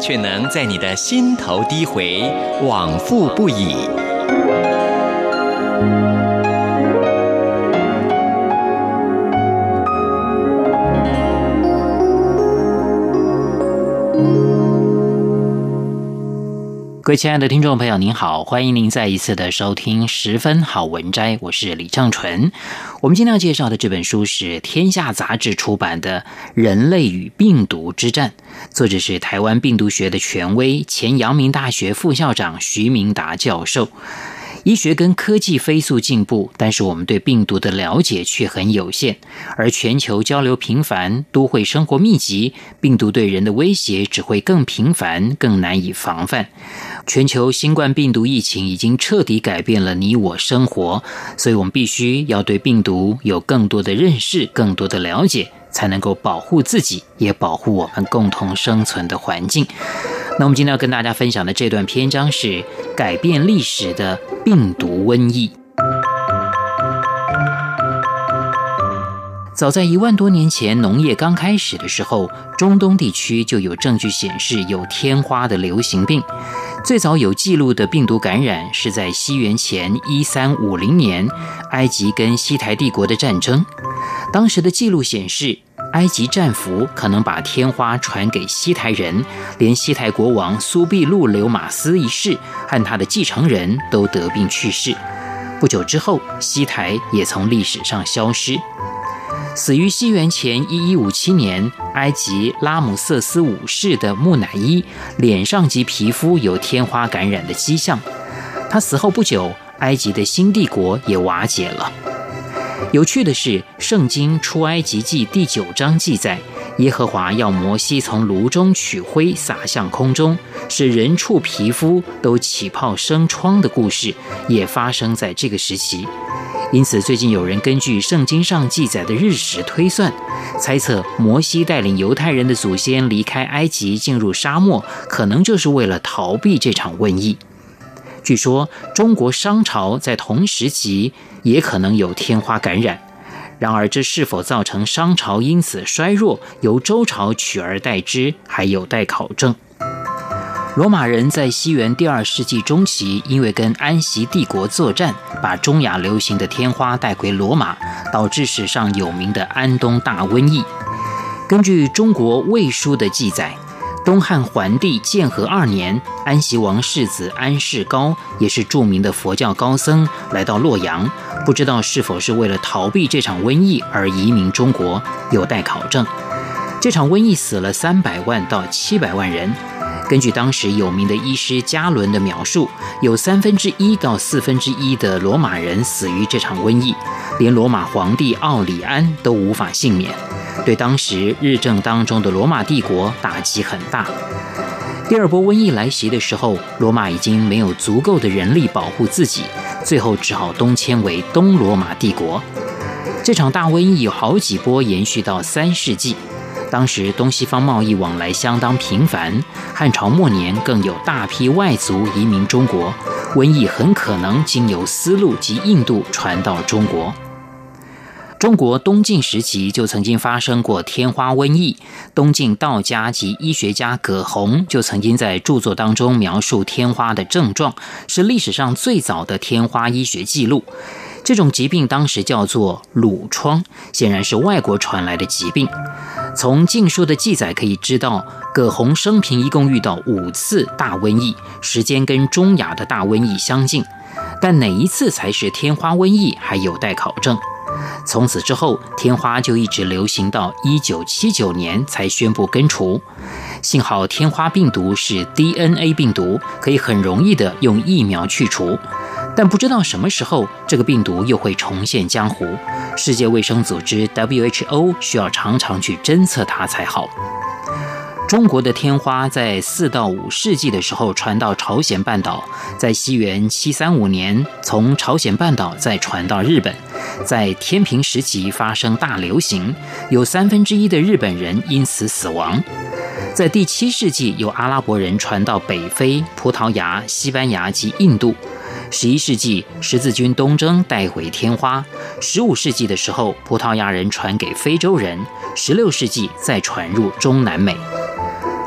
却能在你的心头低回，往复不已。各位亲爱的听众朋友，您好，欢迎您再一次的收听《十分好文摘》，我是李畅纯。我们今天要介绍的这本书是天下杂志出版的《人类与病毒之战》，作者是台湾病毒学的权威、前阳明大学副校长徐明达教授。医学跟科技飞速进步，但是我们对病毒的了解却很有限。而全球交流频繁，都会生活密集，病毒对人的威胁只会更频繁、更难以防范。全球新冠病毒疫情已经彻底改变了你我生活，所以我们必须要对病毒有更多的认识、更多的了解，才能够保护自己，也保护我们共同生存的环境。那我们今天要跟大家分享的这段篇章是改变历史的病毒瘟疫。早在一万多年前，农业刚开始的时候，中东地区就有证据显示有天花的流行病。最早有记录的病毒感染是在西元前一三五零年，埃及跟西台帝国的战争。当时的记录显示，埃及战俘可能把天花传给西台人，连西台国王苏必路留马斯一世和他的继承人都得病去世。不久之后，西台也从历史上消失。死于西元前一一五七年，埃及拉姆瑟斯五世的木乃伊脸上及皮肤有天花感染的迹象。他死后不久，埃及的新帝国也瓦解了。有趣的是，《圣经出埃及记》第九章记载，耶和华要摩西从炉中取灰撒向空中，使人畜皮肤都起泡生疮的故事，也发生在这个时期。因此，最近有人根据圣经上记载的日食推算，猜测摩西带领犹太人的祖先离开埃及进入沙漠，可能就是为了逃避这场瘟疫。据说，中国商朝在同时期也可能有天花感染。然而，这是否造成商朝因此衰弱，由周朝取而代之，还有待考证。罗马人在西元第二世纪中期，因为跟安息帝国作战，把中亚流行的天花带回罗马，导致史上有名的安东大瘟疫。根据中国魏书的记载。东汉桓帝建和二年，安息王世子安世高也是著名的佛教高僧，来到洛阳，不知道是否是为了逃避这场瘟疫而移民中国，有待考证。这场瘟疫死了三百万到七百万人，根据当时有名的医师加伦的描述，有三分之一到四分之一的罗马人死于这场瘟疫，连罗马皇帝奥里安都无法幸免。对当时日正当中的罗马帝国打击很大。第二波瘟疫来袭的时候，罗马已经没有足够的人力保护自己，最后只好东迁为东罗马帝国。这场大瘟疫有好几波，延续到三世纪。当时东西方贸易往来相当频繁，汉朝末年更有大批外族移民中国，瘟疫很可能经由丝路及印度传到中国。中国东晋时期就曾经发生过天花瘟疫，东晋道家及医学家葛洪就曾经在著作当中描述天花的症状，是历史上最早的天花医学记录。这种疾病当时叫做虏疮，显然是外国传来的疾病。从晋书的记载可以知道，葛洪生平一共遇到五次大瘟疫，时间跟中亚的大瘟疫相近，但哪一次才是天花瘟疫还有待考证。从此之后，天花就一直流行到一九七九年才宣布根除。幸好天花病毒是 DNA 病毒，可以很容易的用疫苗去除。但不知道什么时候这个病毒又会重现江湖，世界卫生组织 WHO 需要常常去侦测它才好。中国的天花在四到五世纪的时候传到朝鲜半岛，在西元七三五年从朝鲜半岛再传到日本，在天平时期发生大流行，有三分之一的日本人因此死亡。在第七世纪，由阿拉伯人传到北非、葡萄牙、西班牙及印度。十一世纪，十字军东征带回天花。十五世纪的时候，葡萄牙人传给非洲人。十六世纪再传入中南美。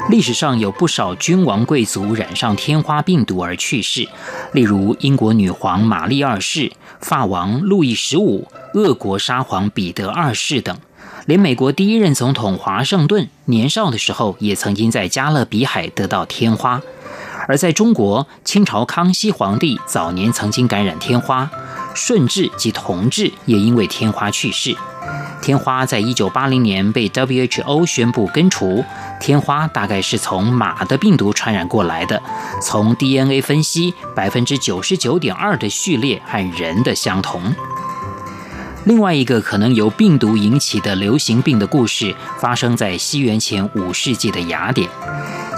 历史上有不少君王贵族染上天花病毒而去世，例如英国女皇玛丽二世、法王路易十五、俄国沙皇彼得二世等。连美国第一任总统华盛顿年少的时候，也曾经在加勒比海得到天花。而在中国，清朝康熙皇帝早年曾经感染天花，顺治及同治也因为天花去世。天花在一九八零年被 WHO 宣布根除。天花大概是从马的病毒传染过来的。从 DNA 分析，百分之九十九点二的序列和人的相同。另外一个可能由病毒引起的流行病的故事，发生在西元前五世纪的雅典。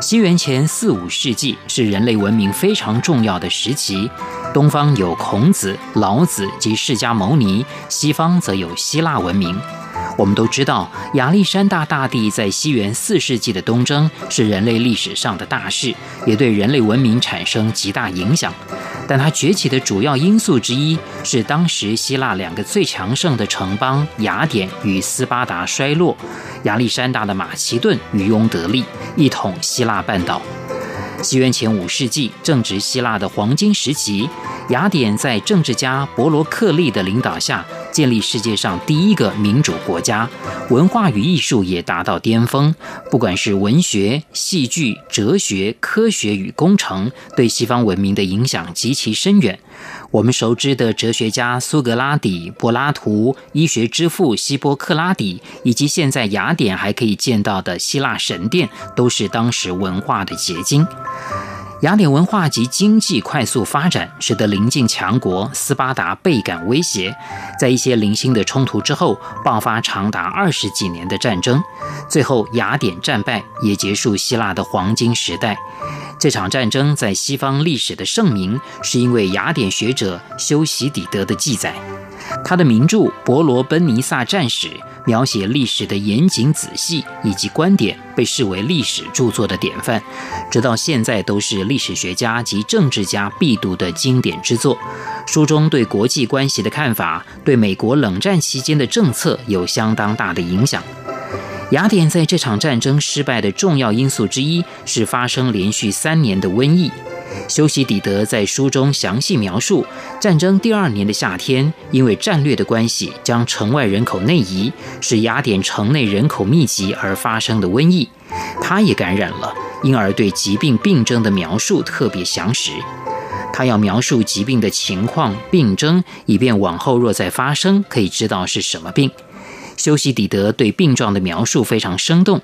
西元前四五世纪是人类文明非常重要的时期，东方有孔子、老子及释迦牟尼，西方则有希腊文明。我们都知道，亚历山大大帝在西元四世纪的东征是人类历史上的大事，也对人类文明产生极大影响。但它崛起的主要因素之一是当时希腊两个最强盛的城邦雅典与斯巴达衰落，亚历山大的马其顿渔翁得利，一统希腊半岛。西元前五世纪正值希腊的黄金时期，雅典在政治家伯罗克利的领导下，建立世界上第一个民主国家，文化与艺术也达到巅峰。不管是文学、戏剧、哲学、科学与工程，对西方文明的影响极其深远。我们熟知的哲学家苏格拉底、柏拉图，医学之父希波克拉底，以及现在雅典还可以见到的希腊神殿，都是当时文化的结晶。雅典文化及经济快速发展，使得邻近强国斯巴达倍感威胁。在一些零星的冲突之后，爆发长达二十几年的战争，最后雅典战败，也结束希腊的黄金时代。这场战争在西方历史的盛名，是因为雅典学者修昔底德的记载。他的名著《伯罗奔尼撒战史》描写历史的严谨仔细以及观点，被视为历史著作的典范，直到现在都是历史学家及政治家必读的经典之作。书中对国际关系的看法，对美国冷战期间的政策有相当大的影响。雅典在这场战争失败的重要因素之一是发生连续三年的瘟疫。修昔底德在书中详细描述，战争第二年的夏天，因为战略的关系，将城外人口内移，使雅典城内人口密集而发生的瘟疫。他也感染了，因而对疾病病征的描述特别详实。他要描述疾病的情况、病征，以便往后若再发生，可以知道是什么病。修昔底德对病状的描述非常生动。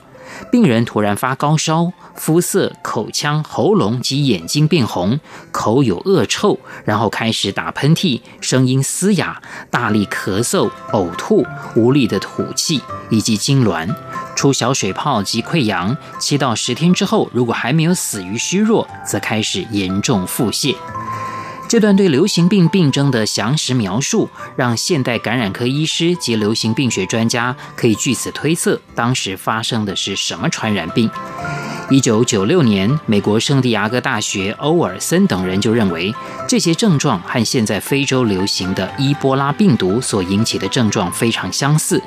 病人突然发高烧，肤色、口腔、喉咙及眼睛变红，口有恶臭，然后开始打喷嚏，声音嘶哑，大力咳嗽、呕吐、无力的吐气，以及痉挛，出小水泡及溃疡。七到十天之后，如果还没有死于虚弱，则开始严重腹泻。这段对流行病病症的详实描述，让现代感染科医师及流行病学专家可以据此推测当时发生的是什么传染病。一九九六年，美国圣地亚哥大学欧尔森等人就认为，这些症状和现在非洲流行的伊波拉病毒所引起的症状非常相似，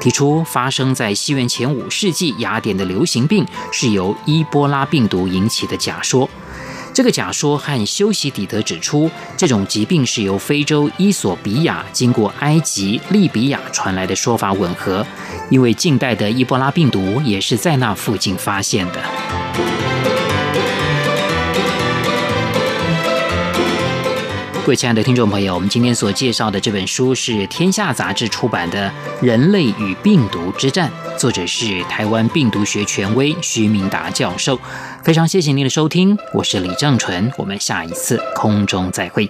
提出发生在西元前五世纪雅典的流行病是由伊波拉病毒引起的假说。这个假说和修昔底德指出这种疾病是由非洲伊索比亚经过埃及、利比亚传来的说法吻合，因为近代的伊波拉病毒也是在那附近发现的。各位亲爱的听众朋友，我们今天所介绍的这本书是天下杂志出版的《人类与病毒之战》，作者是台湾病毒学权威徐明达教授。非常谢谢您的收听，我是李正淳，我们下一次空中再会。